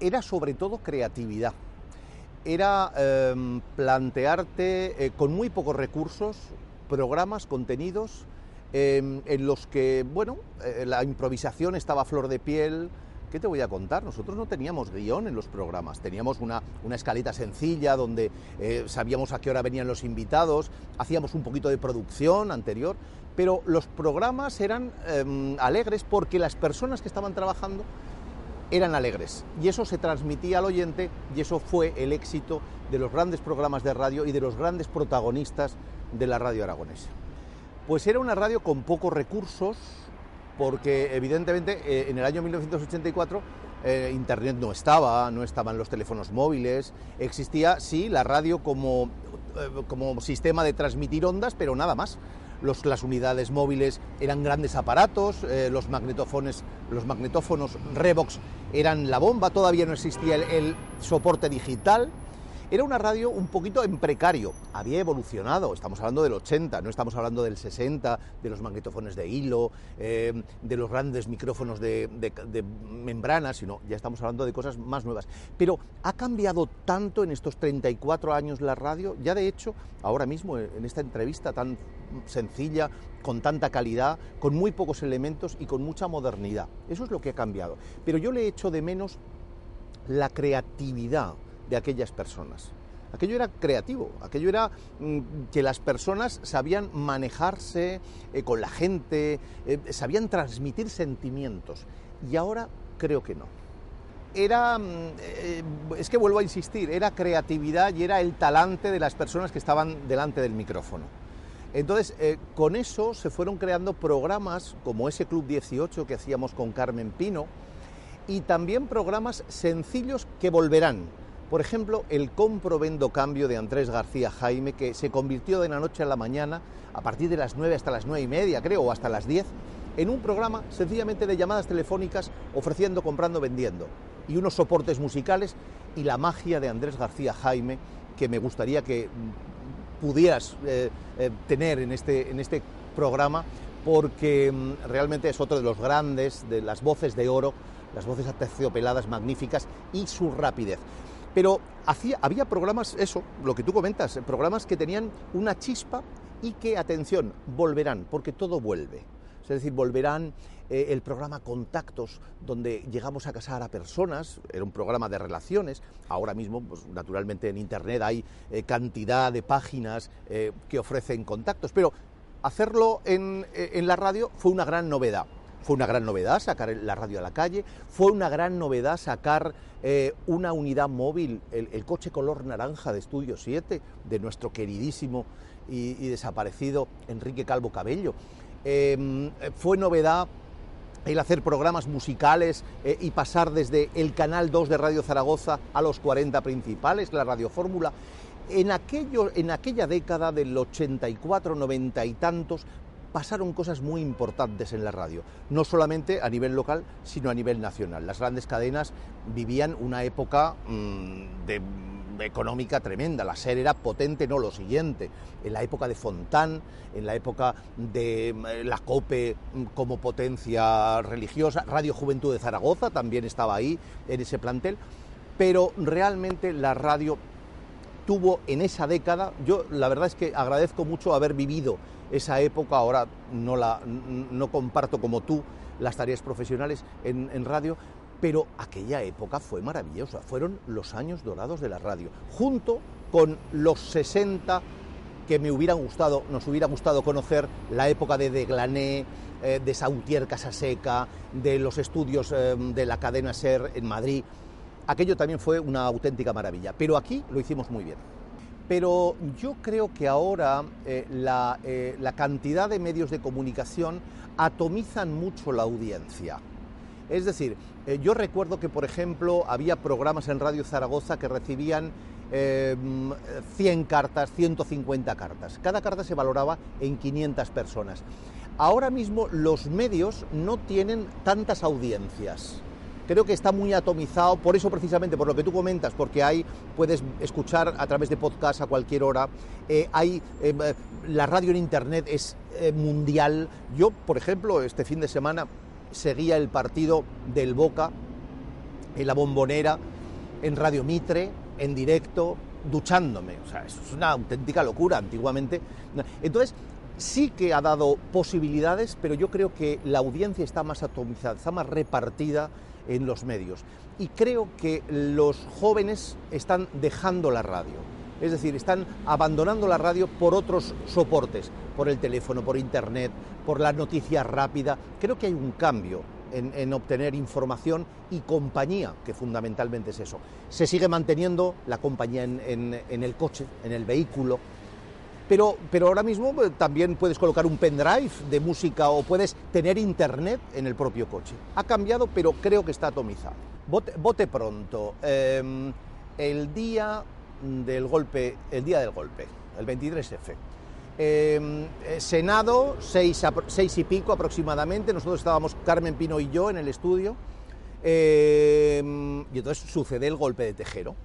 Era sobre todo creatividad. Era eh, plantearte eh, con muy pocos recursos programas, contenidos, eh, en los que, bueno, eh, la improvisación estaba a flor de piel. ¿Qué te voy a contar? Nosotros no teníamos guion en los programas, teníamos una, una escaleta sencilla donde eh, sabíamos a qué hora venían los invitados, hacíamos un poquito de producción anterior, pero los programas eran eh, alegres porque las personas que estaban trabajando eran alegres y eso se transmitía al oyente y eso fue el éxito de los grandes programas de radio y de los grandes protagonistas de la radio aragonesa. Pues era una radio con pocos recursos porque evidentemente eh, en el año 1984 eh, Internet no estaba, no estaban los teléfonos móviles, existía sí la radio como, eh, como sistema de transmitir ondas, pero nada más los, las unidades móviles eran grandes aparatos, eh, los, magnetófonos, los magnetófonos Revox eran la bomba, todavía no existía el soporte digital. Era una radio un poquito en precario, había evolucionado, estamos hablando del 80, no estamos hablando del 60, de los magnetófonos de hilo, eh, de los grandes micrófonos de, de, de, membrana, sino ya estamos hablando de cosas más nuevas. Pero ha cambiado tanto en estos 34 años la radio, ya de hecho, ahora mismo en esta entrevista tan sencilla, con tanta calidad, con muy pocos elementos y con mucha modernidad. Eso es lo que ha cambiado. Pero yo le echo de menos la creatividad de aquellas personas. Aquello era creativo, aquello era mmm, que las personas sabían manejarse eh, con la gente, eh, sabían transmitir sentimientos. Y ahora creo que no. Era, eh, es que vuelvo a insistir, era creatividad y era el talante de las personas que estaban delante del micrófono. Entonces, con eso se fueron creando programas como ese Club 18 que hacíamos con Carmen Pino y también programas sencillos que volverán. Por ejemplo, el compro vendo cambio de Andrés García Jaime, que se convirtió de la noche a la mañana, a partir de las 9 hasta las 9 y media, creo, o hasta las 10, en un programa sencillamente de llamadas telefónicas ofreciendo, comprando, vendiendo. Y unos soportes musicales y la magia de Andrés García Jaime, que me gustaría que pudieras eh, eh, tener en este, en este programa, porque mm, realmente es otro de los grandes, de las voces de oro, las voces aterciopeladas magníficas y su rapidez. Pero hacía, había programas, eso, lo que tú comentas, programas que tenían una chispa y que, atención, volverán, porque todo vuelve. Es decir, volverán eh, el programa Contactos, donde llegamos a casar a personas, era un programa de relaciones, ahora mismo, pues, naturalmente en Internet hay eh, cantidad de páginas eh, que ofrecen contactos, pero hacerlo en, en la radio fue una gran novedad. Fue una gran novedad sacar la radio a la calle, fue una gran novedad sacar eh, una unidad móvil, el, coche color naranja de Estudio 7, de nuestro queridísimo y, desaparecido Enrique Calvo Cabello. Eh, fue novedad el hacer programas musicales eh, y pasar desde el canal 2 de Radio Zaragoza a los 40 principales, la Radio Fórmula. En, aquello, en aquella década del 84, 90 y tantos, pasaron cosas muy importantes en la radio, no solamente a nivel local, sino a nivel nacional. Las grandes cadenas vivían una época mmm, de económica tremenda. La SER era potente, no lo siguiente. En la época de Fontán, en la época de la COPE como potencia religiosa, Radio Juventud de Zaragoza también estaba ahí en ese plantel. Pero realmente la radio tuvo en esa década, yo la verdad es que agradezco mucho haber vivido esa época, ahora no, la, no comparto como tú las tareas profesionales en, radio, pero aquella época fue maravillosa, fueron los años dorados de la radio, junto con los 60 que me hubieran gustado, nos hubiera gustado conocer la época de Deglané, eh, de Sautier Casaseca, de los estudios eh, de la cadena SER en Madrid. aquello también fue una auténtica maravilla. Pero aquí lo hicimos muy bien. Pero yo creo que ahora eh, la, eh, la cantidad de medios de comunicación atomizan mucho la audiencia. Es decir, eh, yo recuerdo que, por ejemplo, había programas en Radio Zaragoza que recibían 100 cartas, 150 cartas. Cada carta se valoraba en 500 personas. Ahora mismo los medios no tienen tantas audiencias creo que está muy atomizado, por eso precisamente, por lo que tú comentas, porque hay, puedes escuchar a través de podcast a cualquier hora, eh, hay, eh, la radio en Internet es eh, mundial. Yo, por ejemplo, este fin de semana seguía el partido del Boca en la bombonera, en Radio Mitre, en directo, duchándome. O sea, es una auténtica locura antiguamente. Entonces, sí que ha dado posibilidades, pero yo creo que la audiencia está más atomizada, está más repartida en los medios. Y creo que los jóvenes están dejando la radio. Es decir, están abandonando la radio por otros soportes, por el teléfono, por internet, por la noticia rápida. Creo que hay un cambio en, obtener información y compañía, que fundamentalmente es eso. Se sigue manteniendo la compañía en el coche, en el vehículo, pero, pero ahora mismo pues, también puedes colocar un pendrive de música o puedes tener internet en el propio coche. Ha cambiado, pero creo que está atomizado. Vote, pronto. Em, el día del golpe, el día del golpe, el 23F. Em, eh, Senado, seis, seis, y pico aproximadamente, nosotros estábamos Carmen Pino y yo en el estudio, em, y entonces sucede el golpe de Tejero.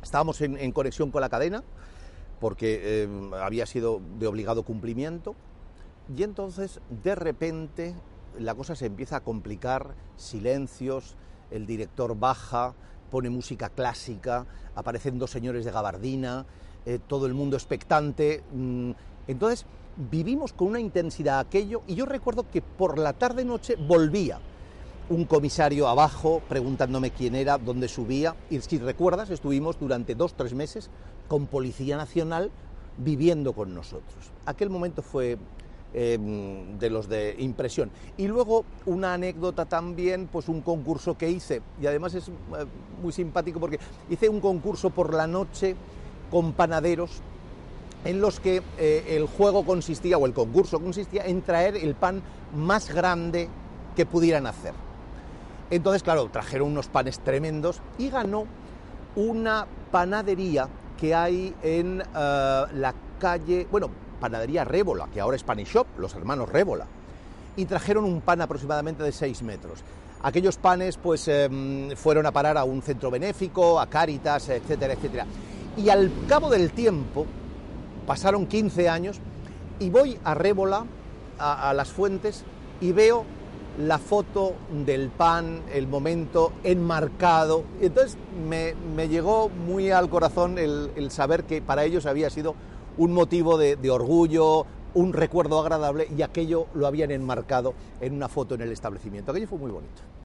Estábamos en conexión con la cadena, porque eh, había sido de obligado cumplimiento. Y entonces, de repente, la cosa se empieza a complicar, silencios, el director baja, pone música clásica, aparecen dos señores de gabardina, eh, todo el mundo expectante. Mm, entonces, vivimos con una intensidad aquello y yo recuerdo que por la tarde-noche volvía un comisario abajo preguntándome quién era, dónde subía. Y si recuerdas, estuvimos durante dos, tres meses con Policía Nacional viviendo con nosotros. Aquel momento fue em, de los de impresión. Y luego una anécdota también, pues un concurso que hice, y además es eh, muy simpático porque hice un concurso por la noche con panaderos en los que eh, el juego consistía, o el concurso consistía, en traer el pan más grande que pudieran hacer. Entonces, claro, trajeron unos panes tremendos y ganó una panadería que hay en eh, la calle, bueno, panadería Rébola, que ahora es Pan Shop, los hermanos Rébola, y trajeron un pan aproximadamente de 6 metros. Aquellos panes pues em, fueron a parar a un centro benéfico, a Cáritas, etcétera, etcétera. Y al cabo del tiempo, pasaron 15 años, y voy a Rébola, a las fuentes, y veo la foto del pan, el momento enmarcado. Entonces me, llegó muy al corazón el, saber que para ellos había sido un motivo de, de orgullo, un recuerdo agradable y aquello lo habían enmarcado en una foto en el establecimiento. Aquello fue muy bonito.